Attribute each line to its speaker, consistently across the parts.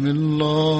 Speaker 1: بسم الله.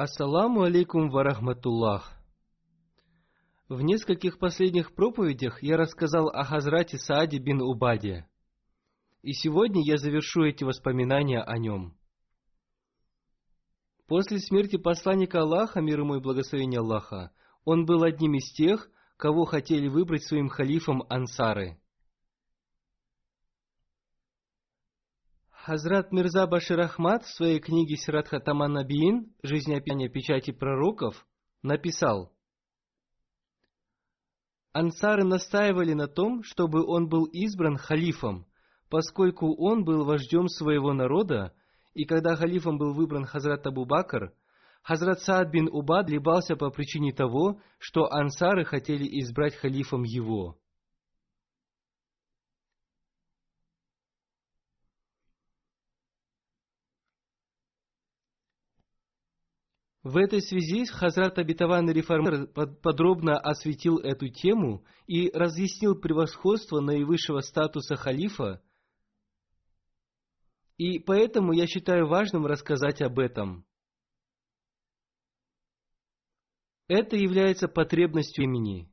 Speaker 2: Ассаламу алейкум варахматуллах. В нескольких последних проповедях я рассказал о Хазрате Сааде бин Убаде. И сегодня я завершу эти воспоминания о нем. После смерти посланника Аллаха, мир ему и благословение Аллаха, он был одним из тех, кого хотели выбрать своим халифом ансары. Хазрат Мирза Башир Ахмад в своей книге Сиратха Таман Набиин «Жизнеописание печати пророков» написал Ансары настаивали на том, чтобы он был избран халифом, поскольку он был вождем своего народа, и когда халифом был выбран Хазрат Абу Бакр, Хазрат Саад бин Убад либался по причине того, что ансары хотели избрать халифом его. В этой связи Хазрат Абитаван Реформатор подробно осветил эту тему и разъяснил превосходство наивысшего статуса халифа, и поэтому я считаю важным рассказать об этом. Это является потребностью имени.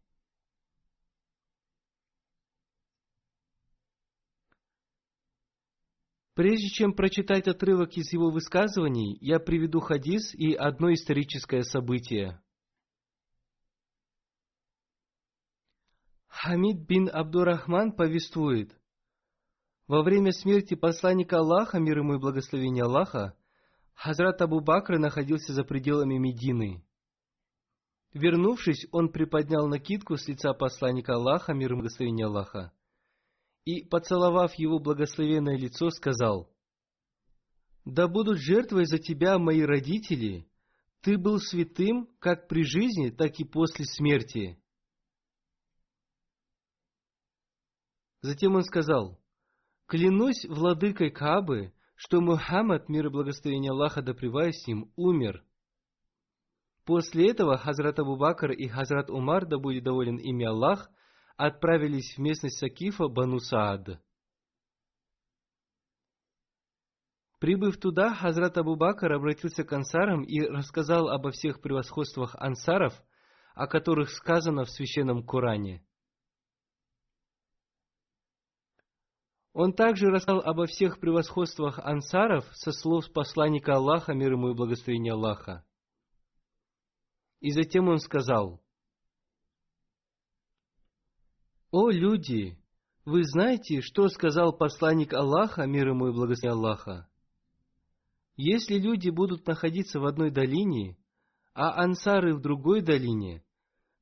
Speaker 2: Прежде чем прочитать отрывок из его высказываний, я приведу хадис и одно историческое событие. Хамид бин Абдурахман повествует, во время смерти посланника Аллаха, мир ему и благословение Аллаха, Хазрат Абу Бакр находился за пределами Медины. Вернувшись, он приподнял накидку с лица посланника Аллаха, мир ему и благословение Аллаха, и, поцеловав его благословенное лицо, сказал, «Да будут жертвой за тебя мои родители, ты был святым как при жизни, так и после смерти». Затем он сказал, «Клянусь владыкой Каабы, что Мухаммад, мир и благословение Аллаха да с ним, умер». После этого Хазрат Абу Бакр и Хазрат Умар, да будет доволен ими Аллах, отправились в местность Сакифа Бану Саад. Прибыв туда, Хазрат Абу Бакр обратился к ансарам и рассказал обо всех превосходствах ансаров, о которых сказано в священном Коране. Он также рассказал обо всех превосходствах ансаров со слов посланника Аллаха, мир ему и благословения Аллаха. И затем он сказал – «О люди! Вы знаете, что сказал посланник Аллаха, мир ему и благословение Аллаха? Если люди будут находиться в одной долине, а ансары в другой долине,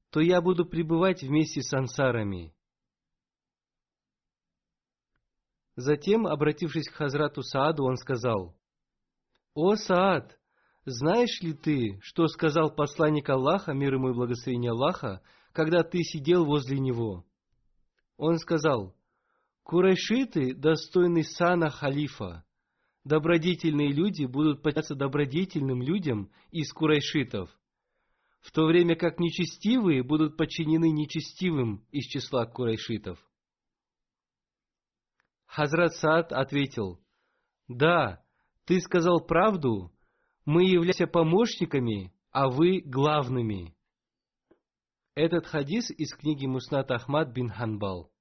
Speaker 2: то я буду пребывать вместе с ансарами». Затем, обратившись к Хазрату Сааду, он сказал, «О Саад, знаешь ли ты, что сказал посланник Аллаха, мир ему и благословение Аллаха, когда ты сидел возле него? Он сказал, Курайшиты достойны сана халифа. Добродетельные люди будут подчиняться добродетельным людям из курайшитов, в то время как нечестивые будут подчинены нечестивым из числа курайшитов. Хазрат Саад ответил, «Да, ты сказал правду, мы являемся помощниками, а вы главными». Этот хадис из книги Муснат Ахмад бин Ханбал.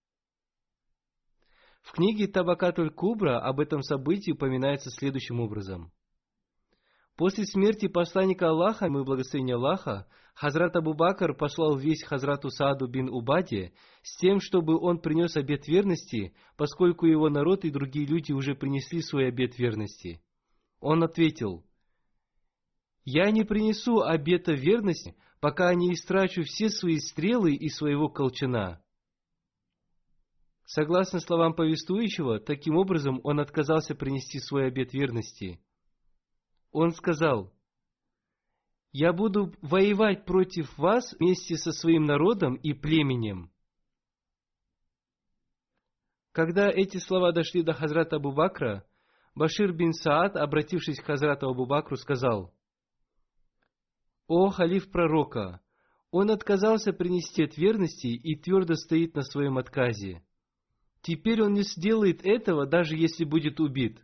Speaker 2: В книге Табакатуль Кубра об этом событии упоминается следующим образом. После смерти посланника Аллаха, мы благословение Аллаха, Хазрат Абу Бакр послал весь Хазрату Сааду бин Убаде с тем, чтобы он принес обет верности, поскольку его народ и другие люди уже принесли свой обет верности. Он ответил, «Я не принесу обета верности, пока не истрачу все свои стрелы и своего колчана». Согласно словам повествующего, таким образом он отказался принести свой обет верности. Он сказал, «Я буду воевать против вас вместе со своим народом и племенем». Когда эти слова дошли до Хазрата Абу Бакра, Башир бин Саад, обратившись к Хазрату Абу Бакру, сказал, «О халиф пророка! Он отказался принести от верности и твердо стоит на своем отказе. Теперь он не сделает этого, даже если будет убит.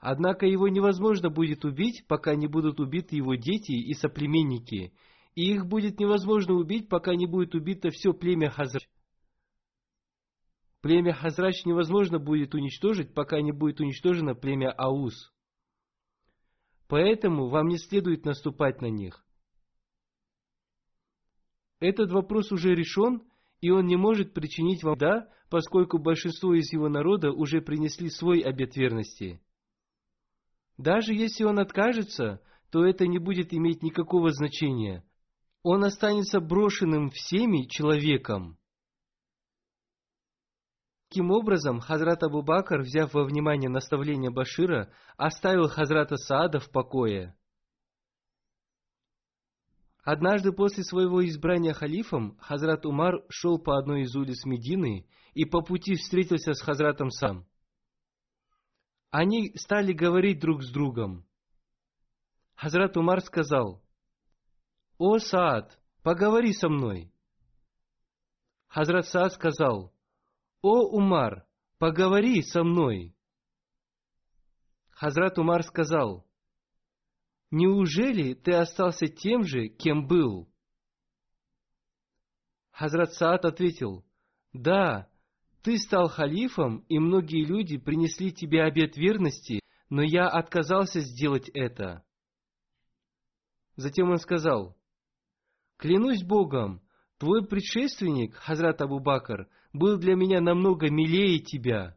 Speaker 2: Однако его невозможно будет убить, пока не будут убиты его дети и соплеменники, и их будет невозможно убить, пока не будет убито все племя Хазрач. Племя Хазрач невозможно будет уничтожить, пока не будет уничтожено племя Аус. Поэтому вам не следует наступать на них. Этот вопрос уже решен, и он не может причинить вам да, поскольку большинство из его народа уже принесли свой обет верности. Даже если он откажется, то это не будет иметь никакого значения. Он останется брошенным всеми человеком. Таким образом, Хазрат Абу Бакр, взяв во внимание наставление Башира, оставил Хазрата Саада в покое. Однажды после своего избрания халифом Хазрат Умар шел по одной из улиц Медины и по пути встретился с Хазратом Сам. Они стали говорить друг с другом. Хазрат Умар сказал, «О, Саад, поговори со мной». Хазрат Саад сказал, «О, Умар, поговори со мной». Хазрат Умар сказал, неужели ты остался тем же, кем был? Хазрат Саад ответил, да, ты стал халифом, и многие люди принесли тебе обет верности, но я отказался сделать это. Затем он сказал, клянусь Богом, твой предшественник, Хазрат Абу Бакр, был для меня намного милее тебя.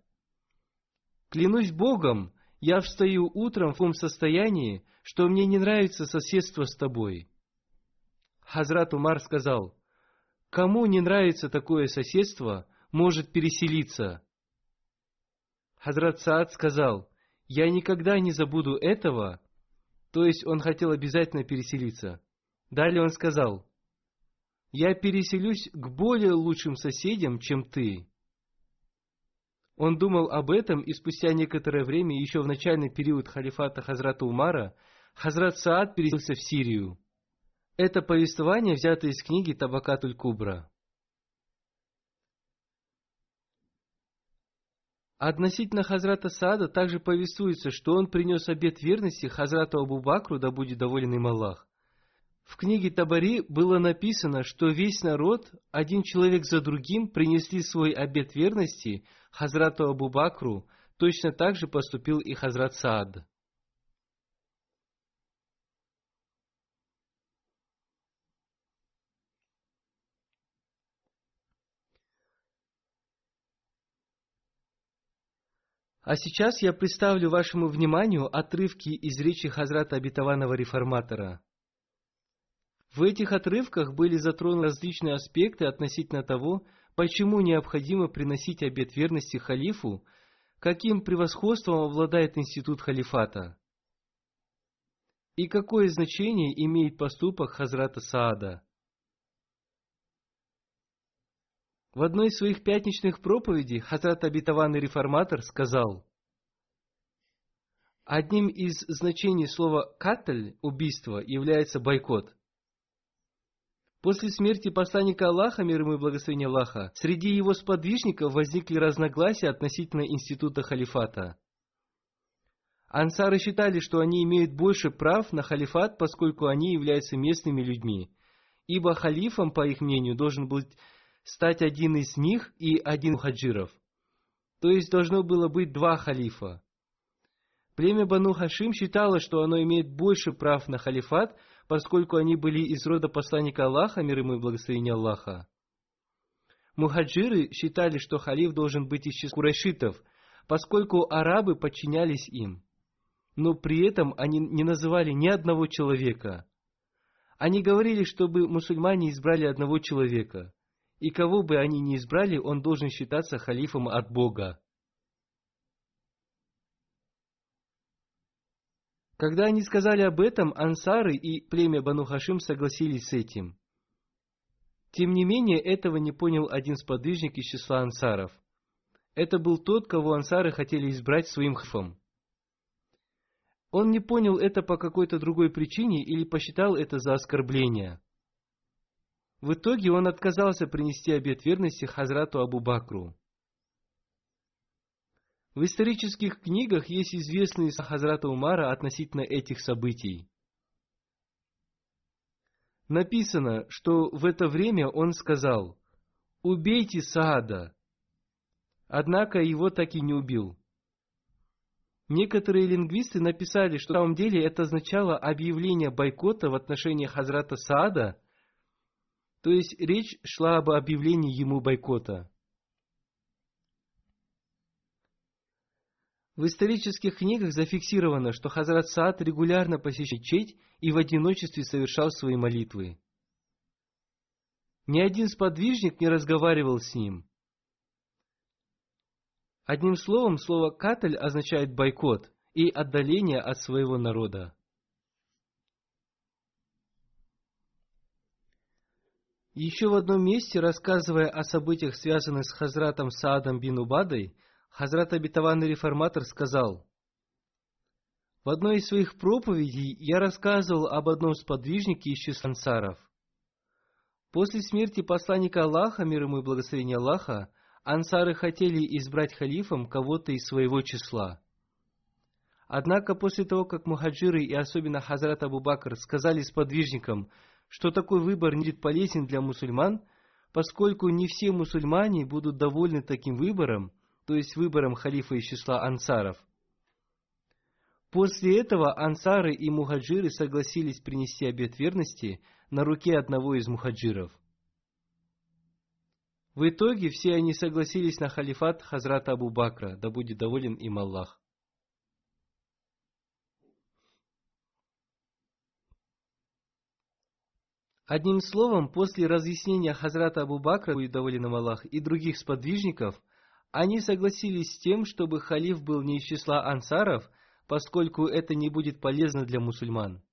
Speaker 2: Клянусь Богом, я встаю утром в том состоянии, что мне не нравится соседство с тобой. Хазрат Умар сказал, кому не нравится такое соседство, может переселиться. Хазрат Саад сказал, я никогда не забуду этого, то есть он хотел обязательно переселиться. Далее он сказал, я переселюсь к более лучшим соседям, чем ты. Он думал об этом, и спустя некоторое время, еще в начальный период халифата Хазрата Умара, Хазрат Саад переселился в Сирию. Это повествование взято из книги Табакатуль Кубра. Относительно Хазрата Саада также повествуется, что он принес обет верности Хазрату Абу Бакру, да будет доволен им Аллах. В книге Табари было написано, что весь народ, один человек за другим, принесли свой обет верности Хазрату Абу Бакру, точно так же поступил и Хазрат Саад. А сейчас я представлю вашему вниманию отрывки из речи Хазрата Обетованного Реформатора. В этих отрывках были затронуты различные аспекты относительно того, почему необходимо приносить обет верности халифу, каким превосходством обладает институт халифата. И какое значение имеет поступок Хазрата Саада? В одной из своих пятничных проповедей Хазрат Обетованный Реформатор сказал, Одним из значений слова «катль» – убийство является бойкот. После смерти посланника Аллаха, мир ему и благословение Аллаха, среди его сподвижников возникли разногласия относительно института халифата. Ансары считали, что они имеют больше прав на халифат, поскольку они являются местными людьми, ибо халифом, по их мнению, должен быть стать один из них и один мухаджиров. То есть должно было быть два халифа. Племя Бану Хашим считало, что оно имеет больше прав на халифат, поскольку они были из рода посланника Аллаха, мир ему и благословение Аллаха. Мухаджиры считали, что халиф должен быть из числа курайшитов, поскольку арабы подчинялись им. Но при этом они не называли ни одного человека. Они говорили, чтобы мусульмане избрали одного человека, и кого бы они ни избрали, он должен считаться халифом от Бога. Когда они сказали об этом, ансары и племя Бану Хашим согласились с этим. Тем не менее, этого не понял один сподвижник из числа ансаров. Это был тот, кого ансары хотели избрать своим хфом. Он не понял это по какой-то другой причине или посчитал это за оскорбление. В итоге он отказался принести обет верности Хазрату Абу Бакру. В исторических книгах есть известные Хазрата Умара относительно этих событий. Написано, что в это время он сказал, «Убейте Саада». Однако его так и не убил. Некоторые лингвисты написали, что на самом деле это означало объявление бойкота в отношении Хазрата Саада, то есть речь шла об объявлении ему бойкота. В исторических книгах зафиксировано, что Хазрат Саад регулярно посещал честь и в одиночестве совершал свои молитвы. Ни один сподвижник не разговаривал с ним. Одним словом, слово «катль» означает бойкот и отдаление от своего народа. Еще в одном месте, рассказывая о событиях, связанных с Хазратом Саадом бин Убадой, Хазрат Обетованный Реформатор сказал, «В одной из своих проповедей я рассказывал об одном сподвижнике из числа ансаров. После смерти посланника Аллаха, мир ему и благословения Аллаха, ансары хотели избрать халифом кого-то из своего числа. Однако после того, как мухаджиры и особенно Хазрат Абу Бакр сказали сподвижникам, что такой выбор не будет полезен для мусульман, поскольку не все мусульмане будут довольны таким выбором, то есть выбором халифа из числа ансаров. После этого ансары и мухаджиры согласились принести обет верности на руке одного из мухаджиров. В итоге все они согласились на халифат Хазрата Абу Бакра, да будет доволен им Аллах. Одним словом, после разъяснения Хазрата Абу Бакра, будет доволен им Аллах, и других сподвижников – они согласились с тем, чтобы халиф был не из числа ансаров, поскольку это не будет полезно для мусульман.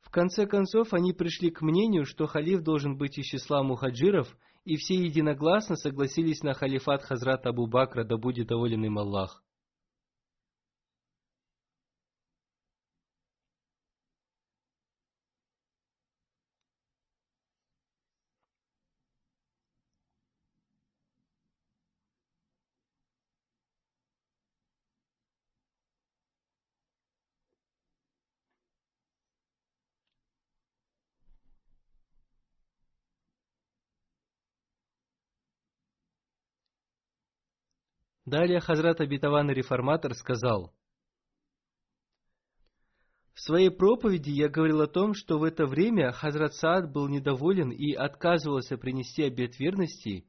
Speaker 2: В конце концов, они пришли к мнению, что халиф должен быть из числа мухаджиров, и все единогласно согласились на халифат Хазрата Абу Бакра, да будет доволен им Аллах. Далее Хазрат Абитаван Реформатор сказал, в своей проповеди я говорил о том, что в это время Хазрат Саад был недоволен и отказывался принести обет верности,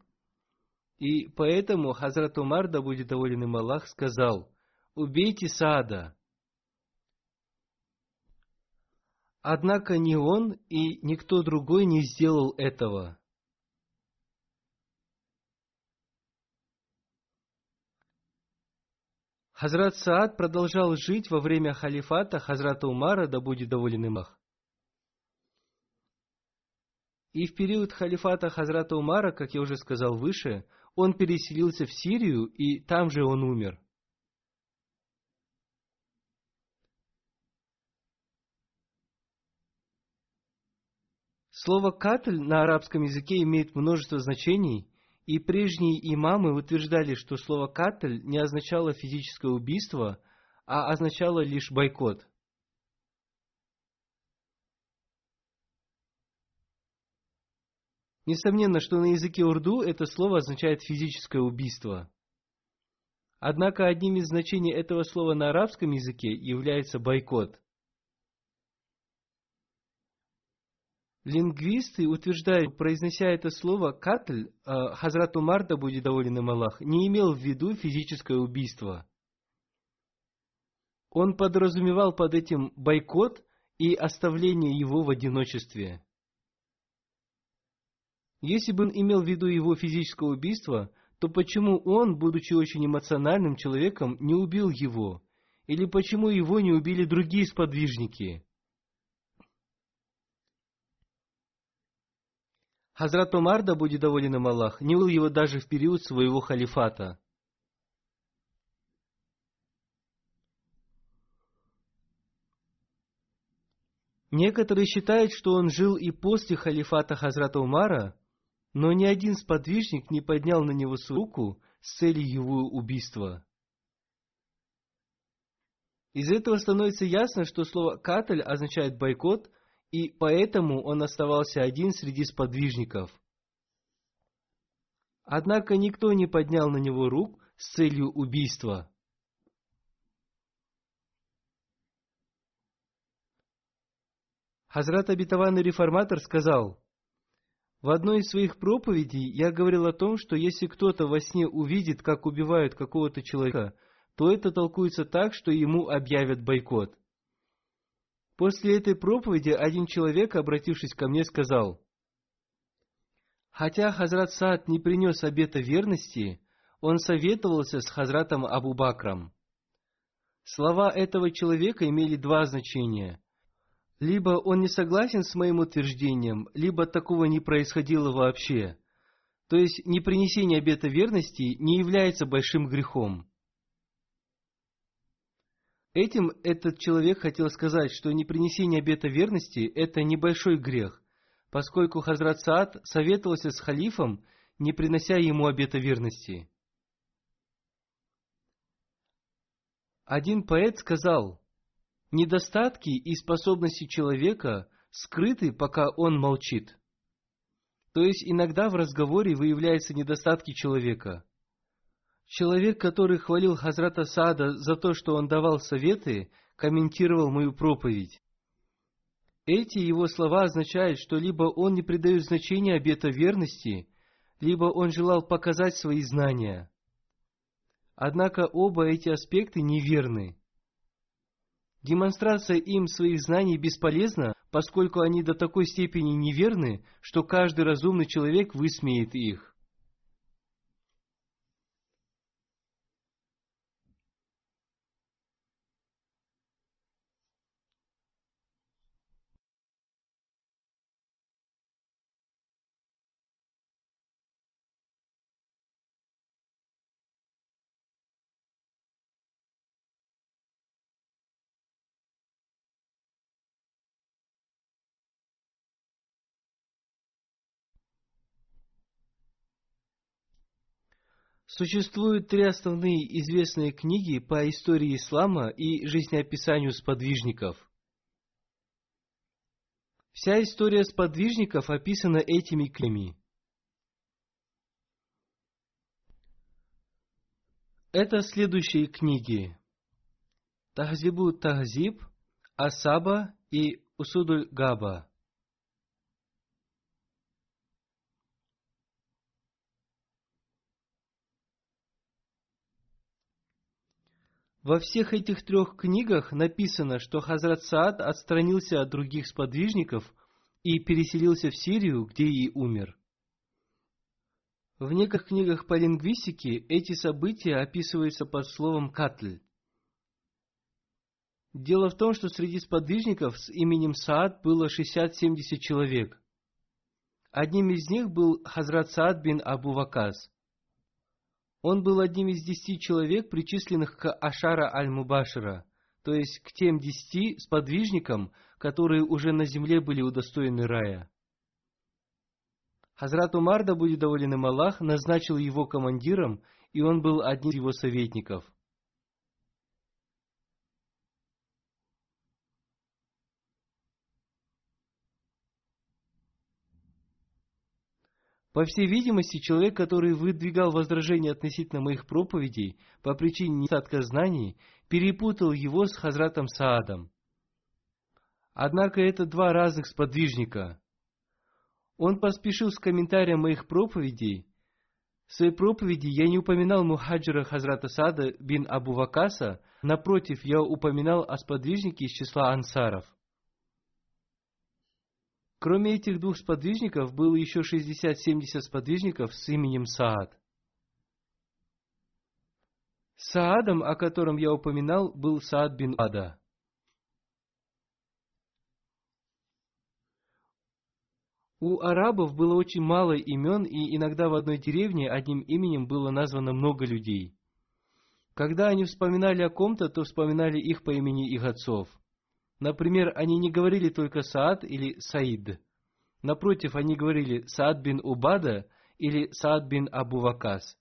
Speaker 2: и поэтому Хазрат Умар, да будет доволен им Аллах, сказал, «Убейте Саада». Однако ни он и никто другой не сделал этого. Хазрат Саад продолжал жить во время халифата Хазрата Умара, да будет доволен им Ах. И в период халифата Хазрата Умара, как я уже сказал выше, он переселился в Сирию, и там же он умер. Слово «катль» на арабском языке имеет множество значений, и прежние имамы утверждали, что слово «катль» не означало физическое убийство, а означало лишь бойкот. Несомненно, что на языке урду это слово означает физическое убийство. Однако одним из значений этого слова на арабском языке является бойкот – Лингвисты утверждают, произнося это слово «катль», э, Хазрат Умар, да будет доволен им Аллах, не имел в виду физическое убийство. Он подразумевал под этим бойкот и оставление его в одиночестве. Если бы он имел в виду его физическое убийство, то почему он, будучи очень эмоциональным человеком, не убил его? Или почему его не убили другие сподвижники? Хазрат Умар, да будет доволен им Аллах, не был его даже в период своего халифата. Некоторые считают, что он жил и после халифата Хазрата Умара, но ни один сподвижник не поднял на него свою руку с целью его убийства. Из этого становится ясно, что слово «катль» означает бойкот, и поэтому он оставался один среди сподвижников. Однако никто не поднял на него рук с целью убийства. Хазрат обетованный реформатор сказал, «В одной из своих проповедей я говорил о том, что если кто-то во сне увидит, как убивают какого-то человека, то это толкуется так, что ему объявят бойкот. После этой проповеди один человек, обратившись ко мне, сказал, Хотя Хазрат Саад не принес обета верности, он советовался с Хазратом Абу Бакром. Слова этого человека имели два значения. Либо он не согласен с моим утверждением, либо такого не происходило вообще. То есть непринесение обета верности не является большим грехом. Этим этот человек хотел сказать, что непринесение обета верности – это небольшой грех, поскольку Хазрат Саад советовался с халифом, не принося ему обета верности. Один поэт сказал, «Недостатки и способности человека скрыты, пока он молчит». То есть иногда в разговоре выявляются недостатки человека – Человек, который хвалил Хазрата Сада за то, что он давал советы, комментировал мою проповедь. Эти его слова означают, что либо он не придает значения обета верности, либо он желал показать свои знания. Однако оба эти аспекты неверны. Демонстрация им своих знаний бесполезна, поскольку они до такой степени неверны, что каждый разумный человек высмеет их. Существуют три основные известные книги по истории ислама и жизнеописанию сподвижников. Вся история сподвижников описана этими книгами. Это следующие книги. Тахзибу Тахзиб, Асаба и Усудуль Габа. Во всех этих трех книгах написано, что Хазрат Саад отстранился от других сподвижников и переселился в Сирию, где и умер. В некоторых книгах по лингвистике эти события описываются под словом «катль». Дело в том, что среди сподвижников с именем Саад было 60-70 человек. Одним из них был Хазрат Саад бин Абу Ваказ. Он был одним из десяти человек, причисленных к Ашара аль-Мубашира, то есть к тем десяти сподвижникам, которые уже на земле были удостоены рая. Хазрат Умар, да будет доволен им Аллах, назначил его командиром, и он был одним из его советников – По всей видимости, человек, который выдвигал возражения относительно моих проповедей по причине недостатка знаний, перепутал его с Хазратом Саадом. Однако это два разных сподвижника. Он поспешил с комментарием моих проповедей. В своей проповеди я не упоминал мухаджира Хазрата Сада бин Абу Вакаса, напротив, я упоминал о сподвижнике из числа ансаров. Кроме этих двух сподвижников, было еще 60-70 сподвижников с именем Саад. Саадом, о котором я упоминал, был Саад бин Ада. У арабов было очень мало имен, и иногда в одной деревне одним именем было названо много людей. Когда они вспоминали о ком-то, то вспоминали их по имени их отцов – Например, они не говорили только Саад или Саид. Напротив, они говорили Саад бин Убада или Саад бин Абу Вакас.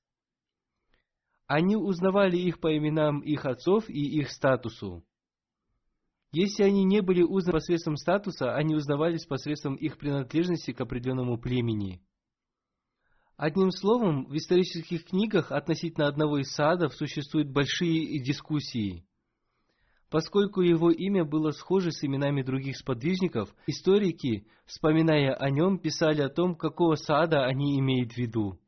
Speaker 2: Они узнавали их по именам их отцов и их статусу. Если они не были узнаны посредством статуса, они узнавались посредством их принадлежности к определенному племени. Одним словом, в исторических книгах относительно одного из садов существуют большие дискуссии – Поскольку его имя было схоже с именами других сподвижников, историки, вспоминая о нем, писали о том, какого сада они имеют в виду.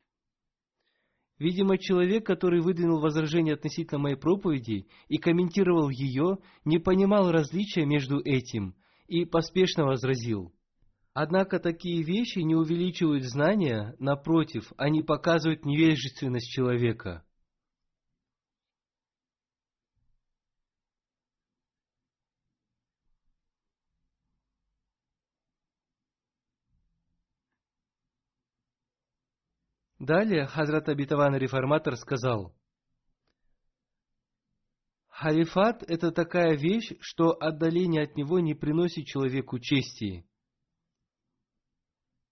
Speaker 2: Видимо, человек, который выдвинул возражение относительно моей проповеди и комментировал ее, не понимал различия между этим и поспешно возразил. Однако такие вещи не увеличивают знания, напротив, они показывают невежественность человека – Далее Хазрат Абитаван Реформатор сказал, Халифат – это такая вещь, что отдаление от него не приносит человеку чести.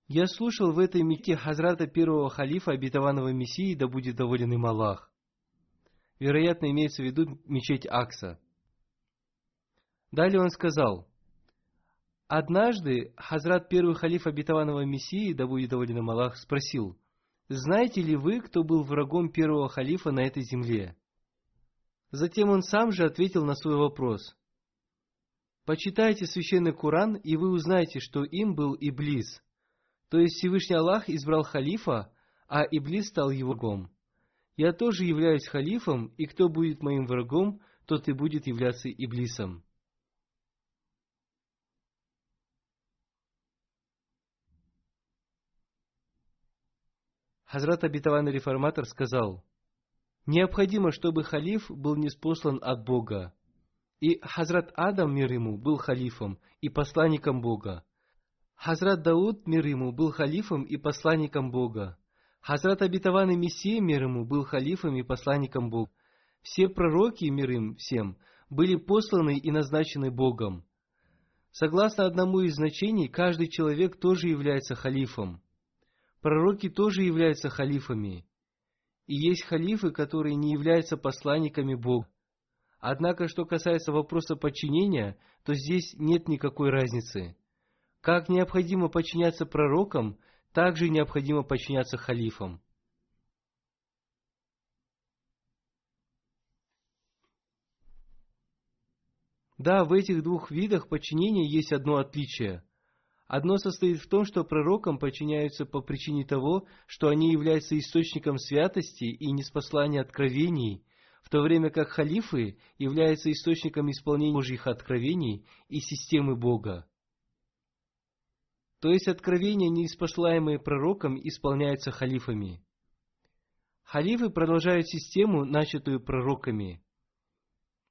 Speaker 2: Я слушал в этой меке Хазрата первого халифа обетованного Мессии, да будет доволен им Аллах. Вероятно, имеется в виду мечеть Акса. Далее он сказал, Однажды Хазрат первый халиф обетованного Мессии, да будет доволен им Аллах, спросил – знаете ли вы, кто был врагом первого халифа на этой земле? Затем он сам же ответил на свой вопрос. Почитайте священный Куран, и вы узнаете, что им был Иблис. То есть Всевышний Аллах избрал халифа, а Иблис стал его врагом. Я тоже являюсь халифом, и кто будет моим врагом, тот и будет являться Иблисом. Хазрат обетованный реформатор сказал, необходимо, чтобы халиф был неспослан от Бога. И Хазрат Адам, мир ему, был халифом и посланником Бога. Хазрат Дауд, мир ему, был халифом и посланником Бога. Хазрат обетованный Мессия, мир ему, был халифом и посланником Бога. Все пророки, мир им всем, были посланы и назначены Богом. Согласно одному из значений, каждый человек тоже является халифом – Пророки тоже являются халифами. И есть халифы, которые не являются посланниками Бога. Однако, что касается вопроса подчинения, то здесь нет никакой разницы. Как необходимо подчиняться пророкам, так же необходимо подчиняться халифам. Да, в этих двух видах подчинения есть одно отличие. Одно состоит в том, что пророкам подчиняются по причине того, что они являются источником святости и неспослания откровений. в то время как халифы являются источником исполнения Божьих откровений и системы Бога. То есть откровения, неиспослаемые пророком, исполняются халифами. Халифы продолжают систему, начатую пророками.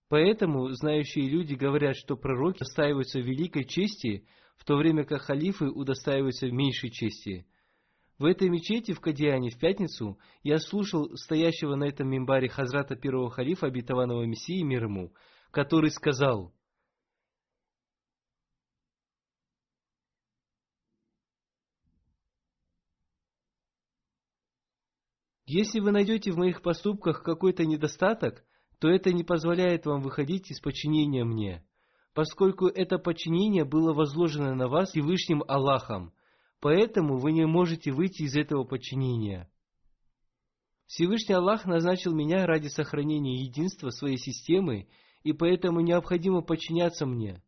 Speaker 2: Поэтому знающие люди говорят, что пророки удостаиваются великой чести, в то время как халифы удостаиваются меньшей чести – в этой мечети в Кадиане в пятницу я слушал стоящего на этом мимбаре Хазрата первого халифа обетованного Мессии мир ему, который сказал, Если вы найдете в моих поступках какой-то недостаток, то это не позволяет вам выходить из подчинения мне, поскольку это подчинение было возложено на вас Всевышним Аллахом – Поэтому вы не можете выйти из этого подчинения. Всевышний Аллах назначил меня ради сохранения единства своей системы, и поэтому необходимо подчиняться мне.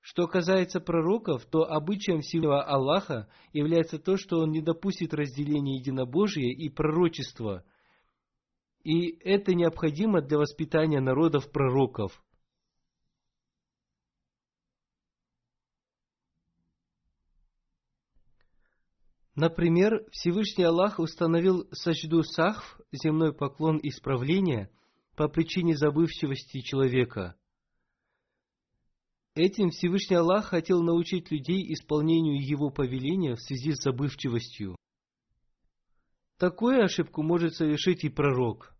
Speaker 2: Что касается пророков, то обычаем Всевышнего Аллаха является то, что он не допустит разделения единобожия и пророчества, и это необходимо для воспитания народов пророков – Например, Всевышний Аллах установил сажду сахв, земной поклон исправления, по причине забывчивости человека. Этим Всевышний Аллах хотел научить людей исполнению Его повеления в связи с забывчивостью. Такую ошибку может совершить и пророк.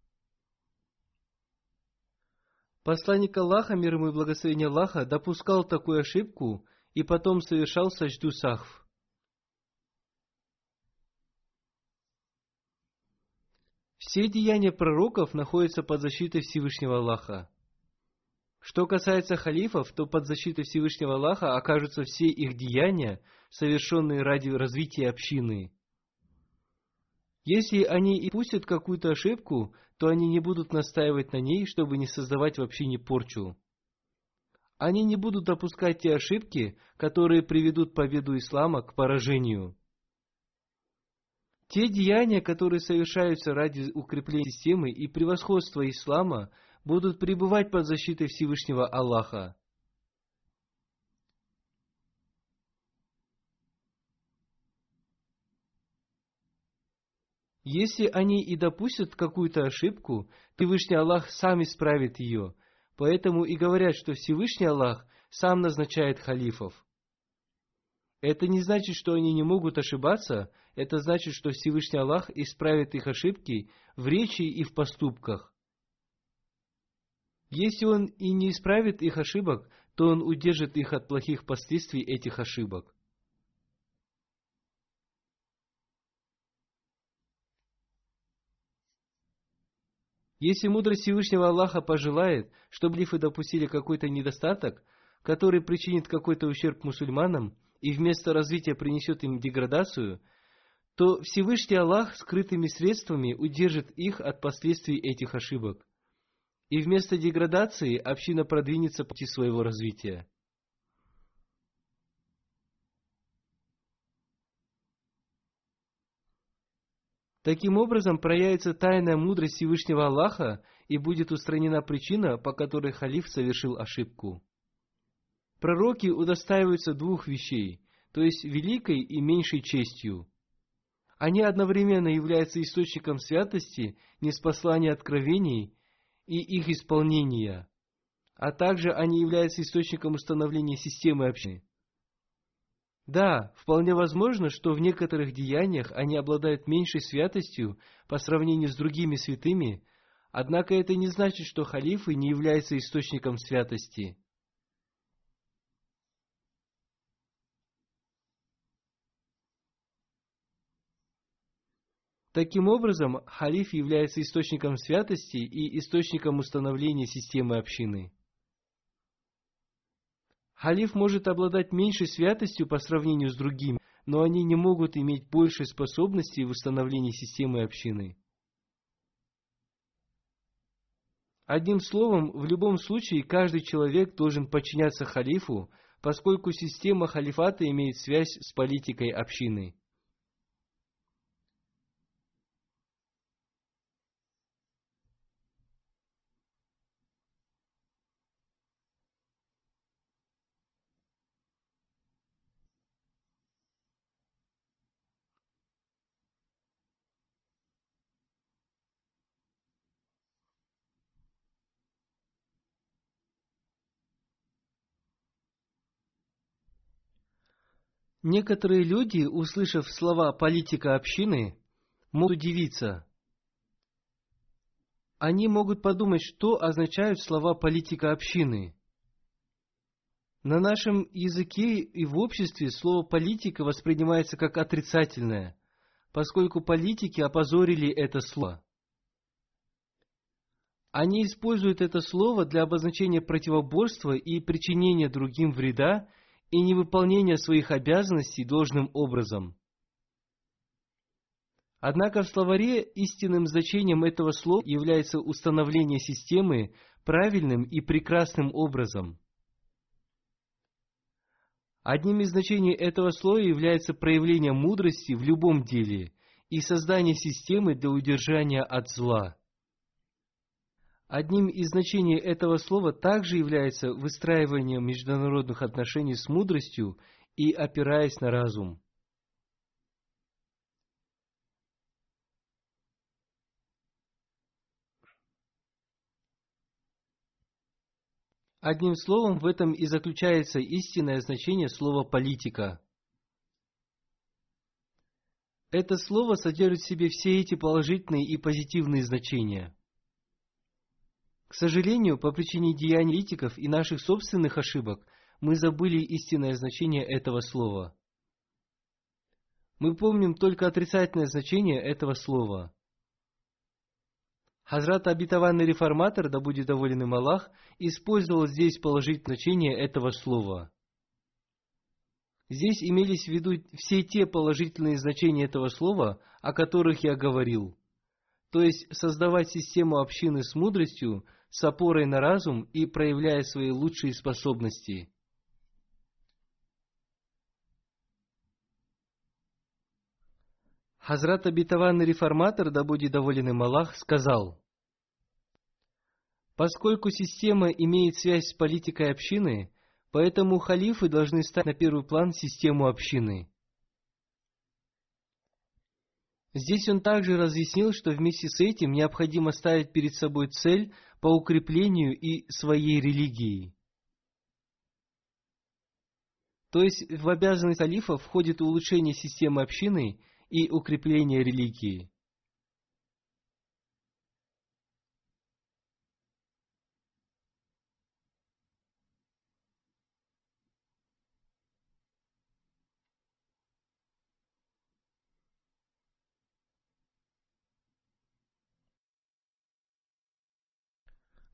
Speaker 2: Посланник Аллаха, мир ему и благословение Аллаха, допускал такую ошибку и потом совершал сажду сахв. Все деяния пророков находятся под защитой Всевышнего Аллаха. Что касается халифов, то под защитой Всевышнего Аллаха окажутся все их деяния, совершенные ради развития общины. Если они и пустят какую-то ошибку, то они не будут настаивать на ней, чтобы не создавать в общине порчу. Они не будут допускать те ошибки, которые приведут победу ислама к поражению. Те деяния, которые совершаются ради укрепления системы и превосходства ислама, будут пребывать под защитой Всевышнего Аллаха. Если они и допустят какую-то ошибку, Всевышний Аллах сам исправит ее. Поэтому и говорят, что Всевышний Аллах сам назначает халифов. Это не значит, что они не могут ошибаться, это значит, что Всевышний Аллах исправит их ошибки в речи и в поступках. Если Он и не исправит их ошибок, то Он удержит их от плохих последствий этих ошибок. Если мудрость Всевышнего Аллаха пожелает, чтобы лифы допустили какой-то недостаток, который причинит какой-то ущерб мусульманам, и вместо развития принесет им деградацию – то Всевышний Аллах скрытыми средствами удержит их от последствий этих ошибок. И вместо деградации община продвинется по пути своего развития. Таким образом, проявится тайная мудрость Всевышнего Аллаха и будет устранена причина, по которой халиф совершил ошибку. Пророки удостаиваются двух вещей, то есть великой и меньшей честью – они одновременно являются источником святости, неспослания откровений и их исполнения, а также они являются источником установления системы общины. Да, вполне возможно, что в некоторых деяниях они обладают меньшей святостью по сравнению с другими святыми, однако это не значит, что халифы не являются источником святости. Таким образом, халиф является источником святости и источником установления системы общины. Халиф может обладать меньшей святостью по сравнению с другими, но они не могут иметь большей способности в установлении системы общины. Одним словом, в любом случае каждый человек должен подчиняться халифу, поскольку система халифата имеет связь с политикой общины. Некоторые люди, услышав слова политика общины, могут удивиться. Они могут подумать, что означают слова политика общины. На нашем языке и в обществе слово политика воспринимается как отрицательное, поскольку политики опозорили это слово. Они используют это слово для обозначения противоборства и причинения другим вреда и невыполнения своих обязанностей должным образом. Однако в словаре истинным значением этого слова является установление системы правильным и прекрасным образом. Одним из значений этого слова является проявление мудрости в любом деле и создание системы для удержания от зла. Одним из значений этого слова также является выстраивание международных отношений с мудростью и опираясь на разум. Одним словом, в этом и заключается истинное значение слова «политика». Это слово содержит в себе все эти положительные и позитивные значения. К сожалению, по причине деяний политиков и наших собственных ошибок, мы забыли истинное значение этого слова. Мы помним только отрицательное значение этого слова. Хазрат обетованный реформатор, да будет доволен им Аллах, использовал здесь положительное значение этого слова. Здесь имелись в виду все те положительные значения этого слова, о которых я говорил. То есть создавать систему общины с мудростью, с опорой на разум и проявляя свои лучшие способности. Хазрат обетованный реформатор, да будет доволен им Аллах, сказал, Поскольку система имеет связь с политикой общины, поэтому халифы должны ставить на первый план систему общины. Здесь он также разъяснил, что вместе с этим необходимо ставить перед собой цель по укреплению и своей религии. То есть в обязанность халифа входит улучшение системы общины и укрепление религии.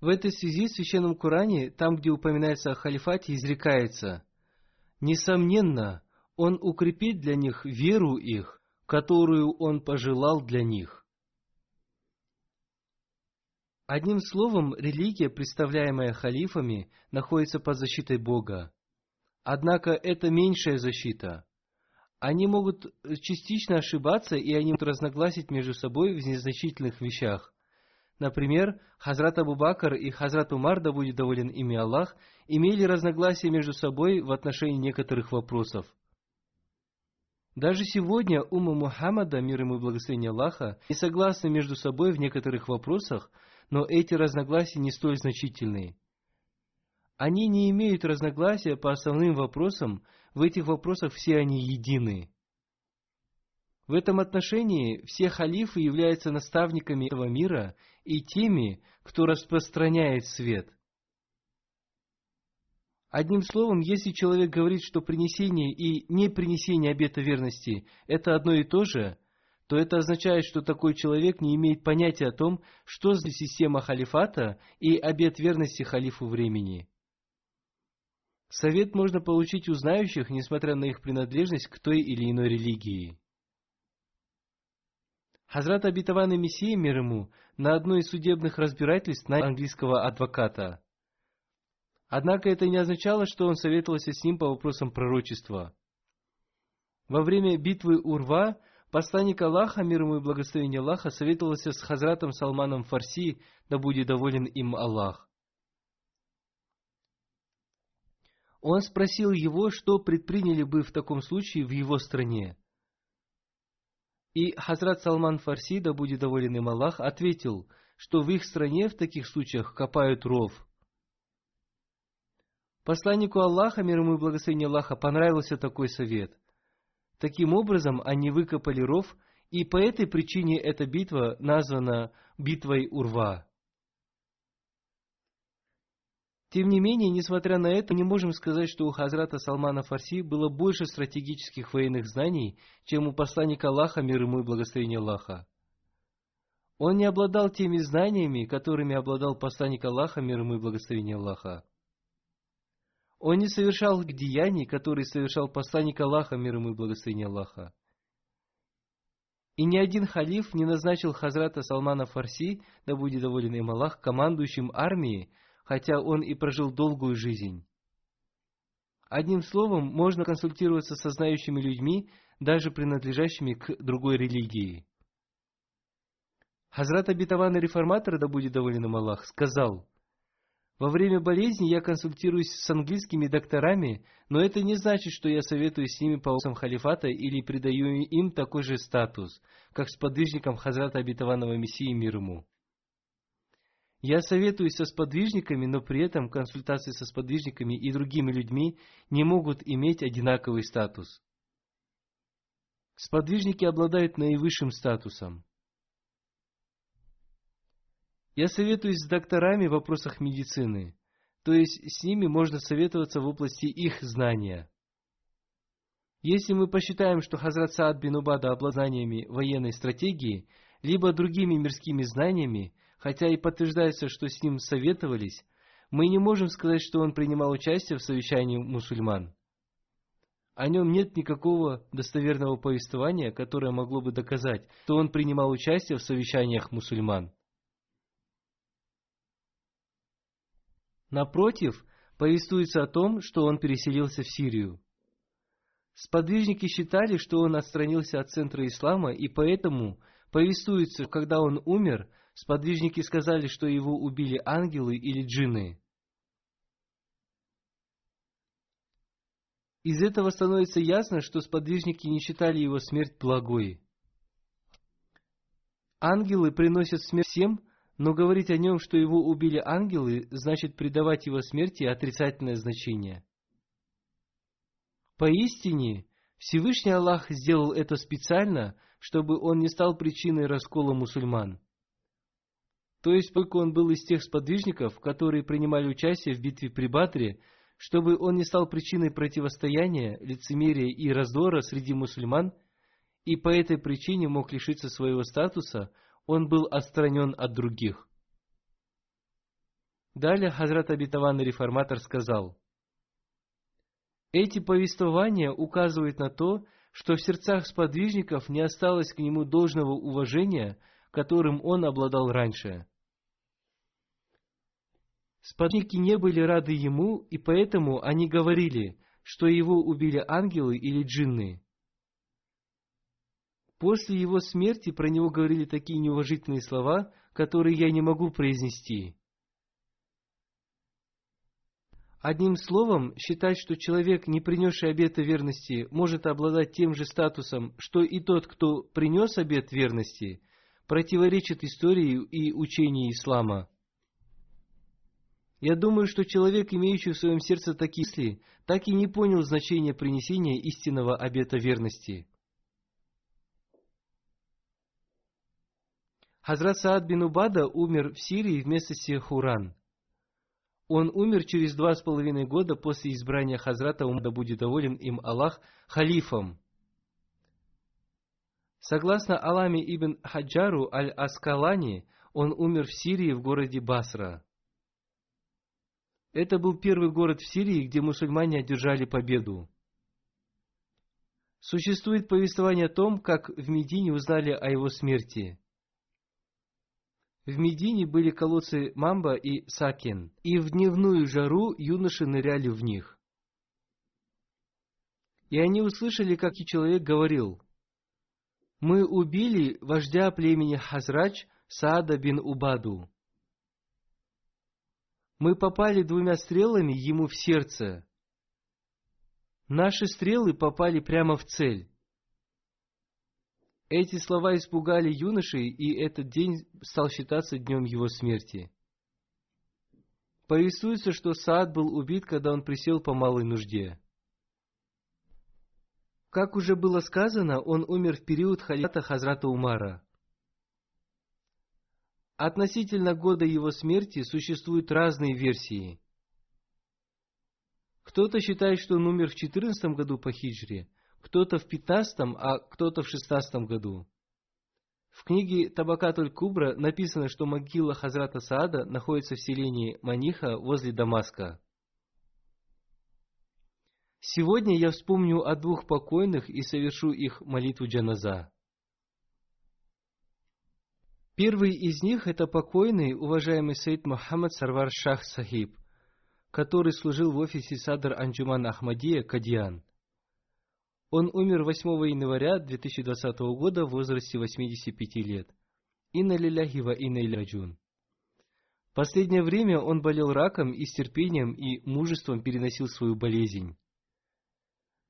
Speaker 2: В этой связи в Священном Коране, там, где упоминается о халифате, изрекается «Несомненно, он укрепит для них веру их, которую он пожелал для них». Одним словом, религия, представляемая халифами, находится под защитой Бога. Однако это меньшая защита. Они могут частично ошибаться, и они могут разногласить между собой в незначительных вещах. Например, Хазрат Абу Бакр и Хазрат Умар, да будет доволен ими Аллах, имели разногласия между собой в отношении некоторых вопросов. Даже сегодня ума Мухаммада, мир ему и благословение Аллаха, не согласны между собой в некоторых вопросах, но эти разногласия не столь значительные. Они не имеют разногласия по основным вопросам, в этих вопросах все они едины. В этом отношении все халифы являются наставниками этого мира и теми, кто распространяет свет. Одним словом, если человек говорит, что принесение и непринесение обета верности – это одно и то же, то это означает, что такой человек не имеет понятия о том, что за система халифата и обет верности халифу времени. Совет можно получить у знающих, несмотря на их принадлежность к той или иной религии. Хазрат обетованный Мессия мир ему на одной из судебных разбирательств на английского адвоката. Однако это не означало, что он советовался с ним по вопросам пророчества. Во время битвы Урва посланник Аллаха, мир ему и благословение Аллаха, советовался с Хазратом Салманом Фарси, да будет доволен им Аллах. Он спросил его, что предприняли бы в таком случае в его стране. И Хазрат Салман Фарси, да будет доволен им Аллах, ответил, что в их стране в таких случаях копают ров. Посланнику Аллаха, мир ему и благословение Аллаха, понравился такой совет. Таким образом, они выкопали ров, и по этой причине эта битва названа битвой Урва. Тем не менее, несмотря на это, не можем сказать, что у Хазрата Салмана Фарси было больше стратегических военных знаний, чем у посланника Аллаха, мир ему и благословение Аллаха. Он не обладал теми знаниями, которыми обладал посланник Аллаха, мир ему и благословение Аллаха. Он не совершал деяний, которые совершал посланник Аллаха, мир ему и благословение Аллаха. И ни один халиф не назначил Хазрата Салмана Фарси, да будет доволен им Аллах, командующим армией, хотя он и прожил долгую жизнь. Одним словом, можно консультироваться со знающими людьми, даже принадлежащими к другой религии. Хазрат Абитаван реформатор, да будет доволен им Аллах, сказал, «Во время болезни я консультируюсь с английскими докторами, но это не значит, что я советую с ними по вопросам халифата или придаю им такой же статус, как с подвижником Хазрата Абитаванова Мессии мир ему. Я советуюсь со сподвижниками, но при этом консультации со сподвижниками и другими людьми не могут иметь одинаковый статус. Сподвижники обладают наивысшим статусом. Я советуюсь с докторами в вопросах медицины, то есть с ними можно советоваться в области их знания. Если мы посчитаем, что Хазрат Саад бин Убада обладаниями военной стратегии, либо другими мирскими знаниями, хотя и подтверждается, что с ним советовались, мы не можем сказать, что он принимал участие в совещании мусульман. О нем нет никакого достоверного повествования, которое могло бы доказать, что он принимал участие в совещаниях мусульман. Напротив, повествуется о том, что он переселился в Сирию. Сподвижники считали, что он отстранился от центра ислама, и поэтому повествуется, когда он умер, сподвижники сказали, что его убили ангелы или джинны. Из этого становится ясно, что сподвижники не считали его смерть благой. Ангелы приносят смерть всем, но говорить о нем, что его убили ангелы, значит придавать его смерти отрицательное значение. Поистине, Всевышний Аллах сделал это специально, чтобы он не стал причиной раскола мусульман. То есть, поскольку он был из тех сподвижников, которые принимали участие в битве при Батре, чтобы он не стал причиной противостояния, лицемерия и раздора среди мусульман, и по этой причине мог лишиться своего статуса, он был отстранен от других. Далее Хазрат Абитаванный реформатор сказал, «Эти повествования указывают на то, что в сердцах сподвижников не осталось к нему должного уважения, которым он обладал раньше. Сподвижники не были рады ему, и поэтому они говорили, что его убили ангелы или джинны. После его смерти про него говорили такие неуважительные слова, которые я не могу произнести. Одним словом, считать, что человек, не принесший обета верности, может обладать тем же статусом, что и тот, кто принес обет верности, противоречит истории и учению ислама. Я думаю, что человек, имеющий в своем сердце такие мысли, так и не понял значения принесения истинного обета верности – Хазрат Саад бин Убада умер в Сирии вместо Сехуран. Он умер через два с половиной года после избрания Хазрата Умда будет доволен им Аллах халифом. Согласно Аламе ибн Хаджару аль-Аскалани, он умер в Сирии в городе Басра. Это был первый город в Сирии, где мусульмане одержали победу. Существует повествование о том, как в Медине узнали о его смерти. В Медине были колодцы Мамба и Сакен, и в дневную жару юноши ныряли в них. И они услышали, как и человек говорил, «Мы убили вождя племени Хазрач Саада бин Убаду. Мы попали двумя стрелами ему в сердце. Наши стрелы попали прямо в цель. Эти слова испугали юношей, и этот день стал считаться днем его смерти. Повествуется, что Саад был убит, когда он присел по малой нужде. Как уже было сказано, он умер в период халифата Хазрата Умара. Относительно года его смерти существуют разные версии. Кто-то считает, что он умер в 14 году по хиджре, кто-то в 15, а кто-то в 16 году. В книге Табакатуль Кубра написано, что могила Хазрата Саада находится в селении Маниха возле Дамаска. Сегодня я вспомню о двух покойных и совершу их молитву джаназа. Первый из них – это покойный, уважаемый Сейд Мухаммад Сарвар Шах Сахиб, который служил в офисе Садр Анджуман Ахмадия, Кадьян. Он умер 8 января 2020 года в возрасте 85 лет. Инна лиляхи ва инна раджун. Последнее время он болел раком и с терпением и мужеством переносил свою болезнь.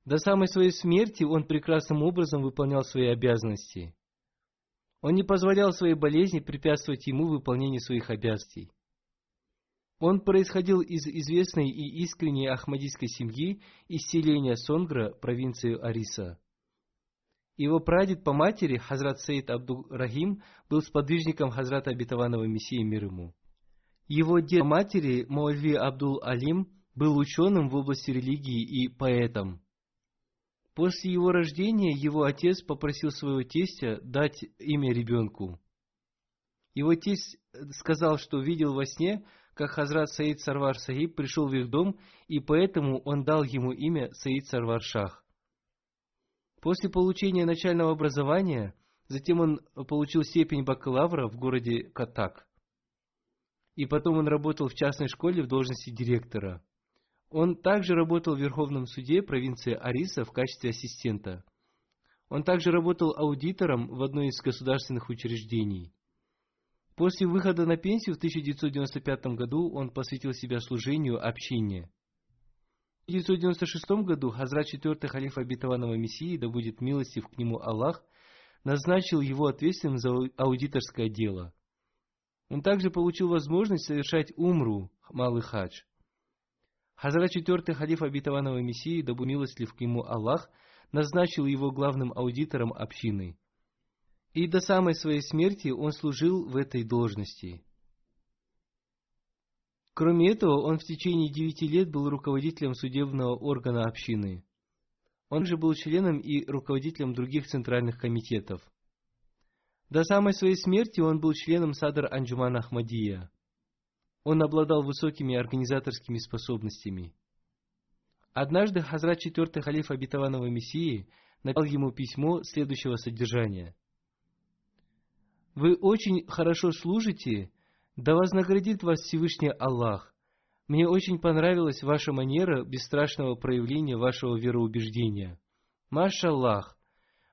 Speaker 2: До самой своей смерти он прекрасным образом выполнял свои обязанности. Он не позволял своей болезни препятствовать ему в выполнении своих обязанностей. Он происходил из известной и искренней ахмадийской семьи из селения Сонгра, провинции Ариса. Его прадед по матери, Хазрат Сейд Абдул Рахим, был сподвижником Хазрата Обетованного Мессии мир ему. Его дед по матери, Маульви Абдул Алим, был ученым в области религии и поэтом. После его рождения его отец попросил своего тестя дать имя ребенку. Его тесть сказал, что видел во сне, как Хазрат Саид Сарвар Сахиб пришел в их дом, и поэтому он дал ему имя Саид Сарвар Шах. После получения начального образования, затем он получил степень бакалавра в городе Катак. И потом он работал в частной школе в должности директора. Он также работал в Верховном суде провинции Ариса в качестве ассистента. Он также работал аудитором в одной из государственных учреждений. После выхода на пенсию в 1995 году он посвятил себя служению общине. В 1996 году Хазрат IV халифа обетованного Мессии, да будет милостив к нему Аллах, назначил его ответственным за аудиторское дело. Он также получил возможность совершать умру, малый хадж – Хазрат четвертый халиф обетованного Мессии, да милостлив к нему Аллах, назначил его главным аудитором общины. И до самой своей смерти он служил в этой должности. Кроме этого, он в течение девяти лет был руководителем судебного органа общины. Он же был членом и руководителем других центральных комитетов. До самой своей смерти он был членом Садр Анджумана Ахмадия – он обладал высокими организаторскими способностями. Однажды Хазрат IV халиф обетованного Мессии написал ему письмо следующего содержания. «Вы очень хорошо служите, да вознаградит вас Всевышний Аллах. Мне очень понравилась ваша манера бесстрашного проявления вашего вероубеждения. Машаллах,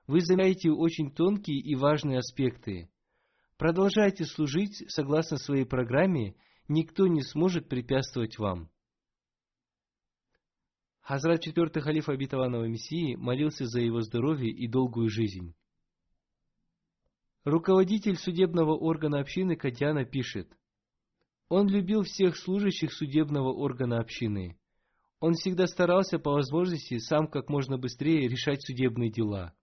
Speaker 2: вы заменяете очень тонкие и важные аспекты. Продолжайте служить согласно своей программе – никто не сможет препятствовать вам. Хазрат четвертый халиф обетованного Мессии молился за его здоровье и долгую жизнь. Руководитель судебного органа общины Катяна пишет, он любил всех служащих судебного органа общины. Он всегда старался по возможности сам как можно быстрее решать судебные дела.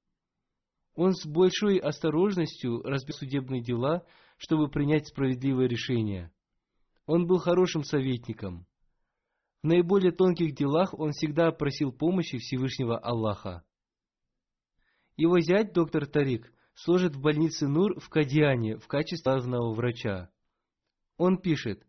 Speaker 2: Он с большой осторожностью разбил судебные дела, чтобы принять справедливое решение – он был хорошим советником. В наиболее тонких делах он всегда просил помощи Всевышнего Аллаха. Его зять, доктор Тарик, служит в больнице Нур в Кадиане в качестве главного врача. Он пишет,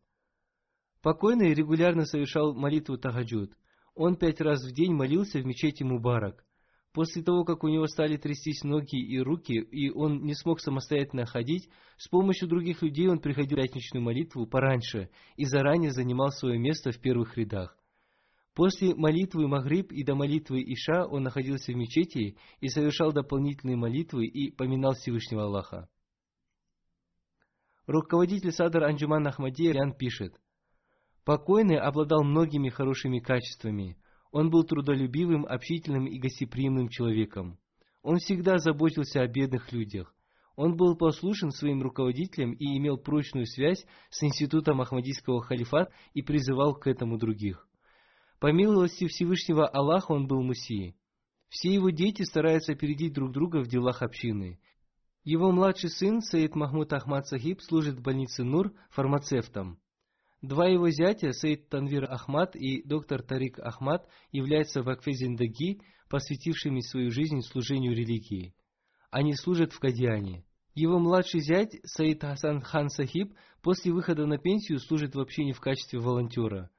Speaker 2: Покойный регулярно совершал молитву Тагаджуд. Он пять раз в день молился в мечети Мубарак. После того, как у него стали трястись ноги и руки, и он не смог самостоятельно ходить, с помощью других людей он приходил в пятничную молитву пораньше и заранее занимал свое место в первых рядах. После молитвы Магриб и до молитвы Иша он находился в мечети и совершал дополнительные молитвы и поминал Всевышнего Аллаха. Руководитель Садар Анджуман Ахмадия Ян пишет, «Покойный обладал многими хорошими качествами – он был трудолюбивым, общительным и гостеприимным человеком. Он всегда заботился о бедных людях. Он был послушен своим руководителям и имел прочную связь с институтом Ахмадийского халифата и призывал к этому других. По милости Всевышнего Аллаха он был Мусией. Все его дети стараются опередить друг друга в делах общины. Его младший сын, Саид Махмуд Ахмад Сахиб, служит в больнице Нур фармацевтом. Два его зятя, Саид Танвир Ахмад и доктор Тарик Ахмад, являются в Акфезиндаги, посвятившими свою жизнь служению религии. Они служат в Кадиане. Его младший зять, Саид Хасан Хан Сахиб, после выхода на пенсию служит в общине в качестве волонтера.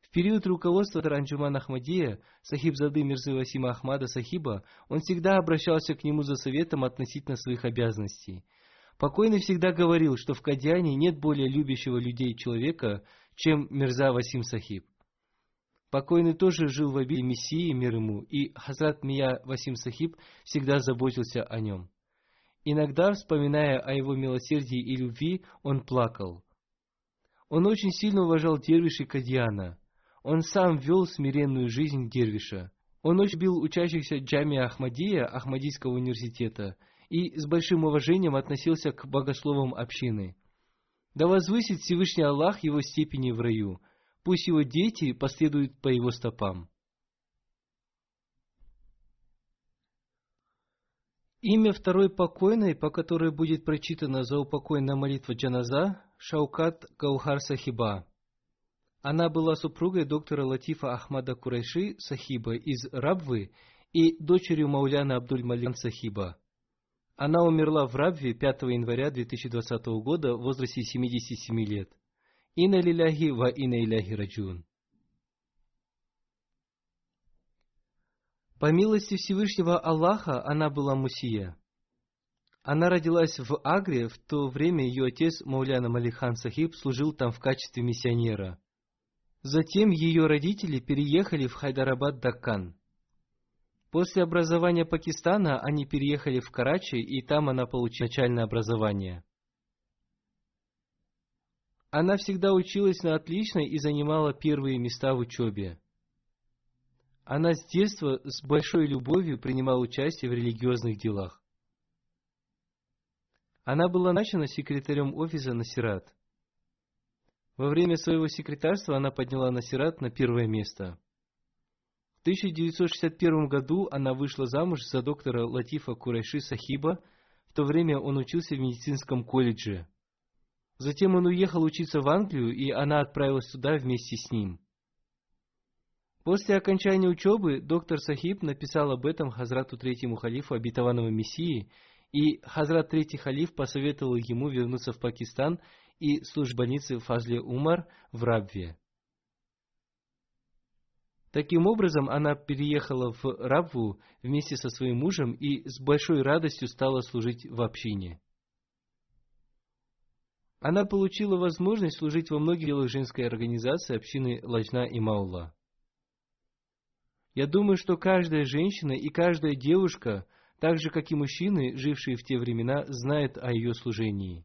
Speaker 2: В период руководства Таранджуман Ахмадия, Сахибзады Мирзы Васима Ахмада Сахиба, он всегда обращался к нему за советом относительно своих обязанностей. Покойный всегда говорил, что в Кадьяне нет более любящего людей человека, чем Мирза Васим Сахиб. Покойный тоже жил в обители Мессии, мир ему, и Хазрат Мия Васим Сахиб всегда заботился о нем. Иногда, вспоминая о его милосердии и любви, он плакал. Он очень сильно уважал дервиши Кадьяна. Он сам вел смиренную жизнь дервиша. Он очень бил учащихся Джами Ахмадия, Ахмадийского университета, и с большим уважением относился к богословам общины. Да возвысит Всевышний Аллах его степени в раю. Пусть его дети последуют по его стопам. Имя второй покойной, по которой будет прочитана заупокойная молитва Джаназа, Шаукат Гаухар Сахиба. Она была супругой доктора Латифа Ахмада Курайши Сахиба из Рабвы и дочерью Мауляна Абдуль Малин Сахиба. Она умерла в Рабве 5 января 2020 года в возрасте 77 лет. Инна лиляхи ва инна иляхи раджун. По милости Всевышнего Аллаха она была мусия. Она родилась в Агре, в то время ее отец Мауляна Малихан Сахиб служил там в качестве миссионера. Затем ее родители переехали в Хайдарабад-Даккан. После образования Пакистана они переехали в Карачи, и там она получила начальное образование. Она всегда училась на отлично и занимала первые места в учебе. Она с детства с большой любовью принимала участие в религиозных делах. Она была начана секретарем офиса Насират. Во время своего секретарства она подняла Насират на первое место. В 1961 году она вышла замуж за доктора Латифа Курайши Сахиба, в то время он учился в медицинском колледже. Затем он уехал учиться в Англию, и она отправилась туда вместе с ним. После окончания учебы доктор Сахиб написал об этом Хазрату Третьему Халифу обетованного Мессии, и Хазрат Третий Халиф посоветовал ему вернуться в Пакистан и больнице Фазли Умар в Рабве. Таким образом, она переехала в Рабву вместе со своим мужем и с большой радостью стала служить в общине. Она получила возможность служить во многих делах женской организации общины Лajna и Маула. Я думаю, что каждая женщина и каждая девушка, так же как и мужчины, жившие в те времена, знает о ее служении.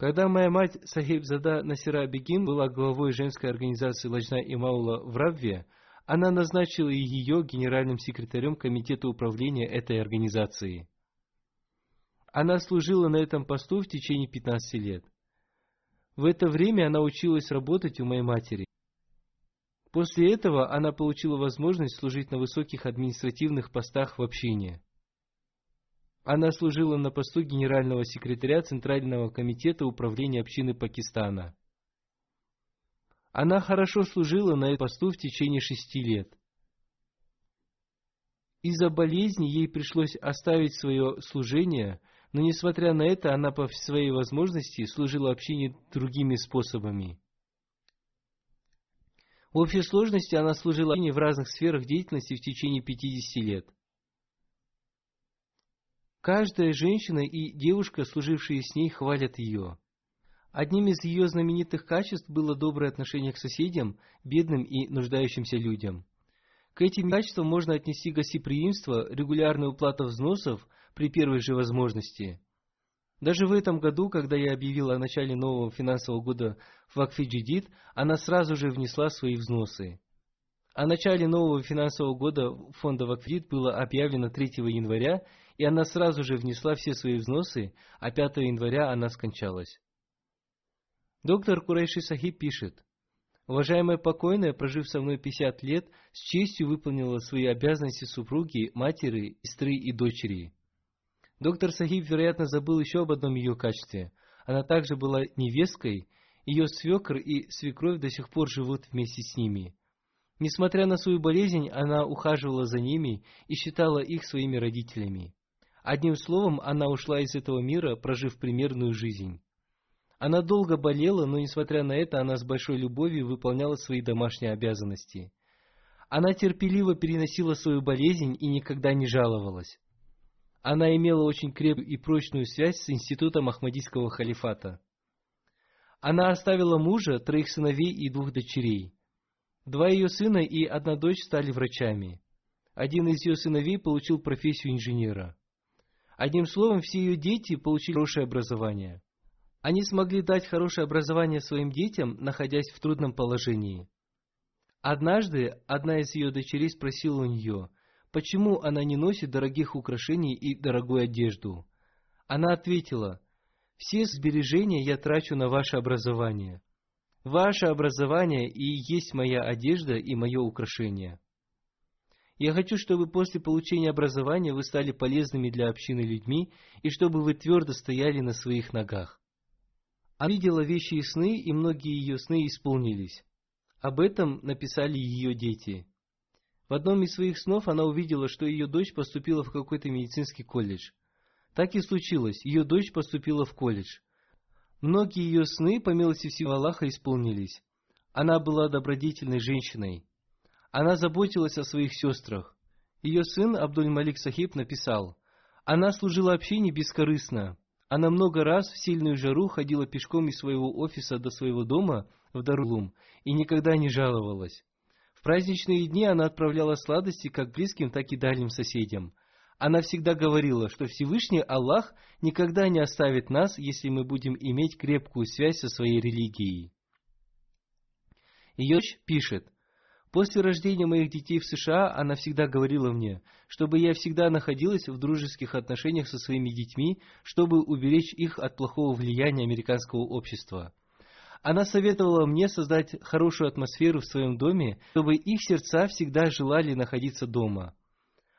Speaker 2: Когда моя мать Сахиб Зада Насира Бегин была главой женской организации Лajna и Маула в Равве, она назначила ее генеральным секретарем комитета управления этой организации. Она служила на этом посту в течение 15 лет. В это время она училась работать у моей матери. После этого она получила возможность служить на высоких административных постах в общине. Она служила на посту генерального секретаря Центрального комитета управления общины Пакистана. Она хорошо служила на этом посту в течение шести лет. Из-за болезни ей пришлось оставить свое служение, но несмотря на это, она по своей возможности служила общине другими способами. В общей сложности она служила в разных сферах деятельности в течение 50 лет. Каждая женщина и девушка, служившие с ней, хвалят ее. Одним из ее знаменитых качеств было доброе отношение к соседям, бедным и нуждающимся людям. К этим качествам можно отнести гостеприимство, регулярную уплату взносов при первой же возможности – даже в этом году, когда я объявил о начале нового финансового года в Акфиджидит, она сразу же внесла свои взносы. О начале нового финансового года фонда Вакфидит было объявлено 3 января, и она сразу же внесла все свои взносы, а 5 января она скончалась. Доктор Курайши Сахиб пишет, Уважаемая покойная, прожив со мной 50 лет, с честью выполнила свои обязанности супруги, матери, сестры и дочери. Доктор Сахиб, вероятно, забыл еще об одном ее качестве. Она также была невесткой, ее свекр и свекровь до сих пор живут вместе с ними. Несмотря на свою болезнь, она ухаживала за ними и считала их своими родителями. Одним словом, она ушла из этого мира, прожив примерную жизнь. Она долго болела, но, несмотря на это, она с большой любовью выполняла свои домашние обязанности. Она терпеливо переносила свою болезнь и никогда не жаловалась. Она имела очень крепкую и прочную связь с институтом Ахмадийского халифата. Она оставила мужа, троих сыновей и двух дочерей. Два ее сына и одна дочь стали врачами. Один из ее сыновей получил профессию инженера. Одним словом, все ее дети получили хорошее образование. Они смогли дать хорошее образование своим детям, находясь в трудном положении. Однажды одна из ее дочерей спросила у нее, почему она не носит дорогих украшений и дорогую одежду. Она ответила, «Все сбережения я трачу на ваше образование. Ваше образование и есть моя одежда и мое украшение. Я хочу, чтобы после получения образования вы стали полезными для общины людьми и чтобы вы твердо стояли на своих ногах. Она видела вещи и сны, и многие ее сны исполнились. Об этом написали ее дети. В одном из своих снов она увидела, что ее дочь поступила в какой-то медицинский колледж. Так и случилось, ее дочь поступила в колледж. Многие ее сны, по милости всего Аллаха, исполнились. Она была добродетельной женщиной. Она заботилась о своих сестрах. Ее сын Абдуль-Малик Сахиб написал, «Она служила общине бескорыстно, она много раз в сильную жару ходила пешком из своего офиса до своего дома в Дарулум и никогда не жаловалась. В праздничные дни она отправляла сладости как близким, так и дальним соседям. Она всегда говорила, что Всевышний Аллах никогда не оставит нас, если мы будем иметь крепкую связь со своей религией. Ее пишет – После рождения моих детей в США она всегда говорила мне, чтобы я всегда находилась в дружеских отношениях со своими детьми, чтобы уберечь их от плохого влияния американского общества. Она советовала мне создать хорошую атмосферу в своем доме, чтобы их сердца всегда желали находиться дома.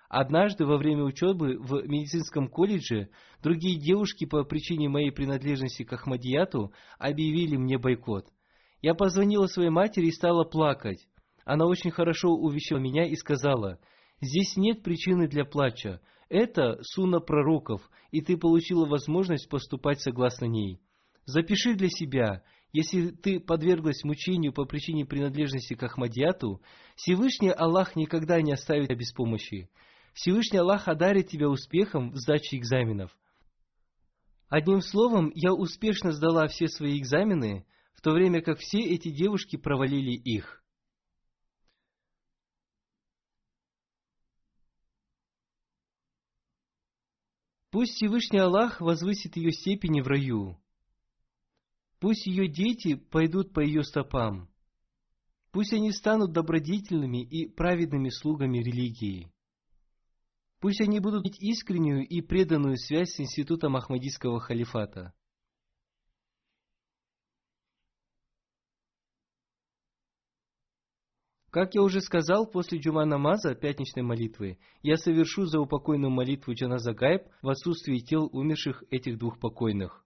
Speaker 2: Однажды во время учебы в медицинском колледже другие девушки по причине моей принадлежности к Ахмадияту объявили мне бойкот. Я позвонила своей матери и стала плакать. Она очень хорошо увещала меня и сказала, «Здесь нет причины для плача. Это суна пророков, и ты получила возможность поступать согласно ней. Запиши для себя, если ты подверглась мучению по причине принадлежности к Ахмадиату, Всевышний Аллах никогда не оставит тебя без помощи. Всевышний Аллах одарит тебя успехом в сдаче экзаменов. Одним словом, я успешно сдала все свои экзамены, в то время как все эти девушки провалили их. Пусть Всевышний Аллах возвысит ее степени в раю. Пусть ее дети пойдут по ее стопам. Пусть они станут добродетельными и праведными слугами религии. Пусть они будут иметь искреннюю и преданную связь с институтом Ахмадийского халифата. Как я уже сказал, после джума намаза, пятничной молитвы, я совершу за упокойную молитву Джаназа Гайб в отсутствии тел умерших этих двух покойных.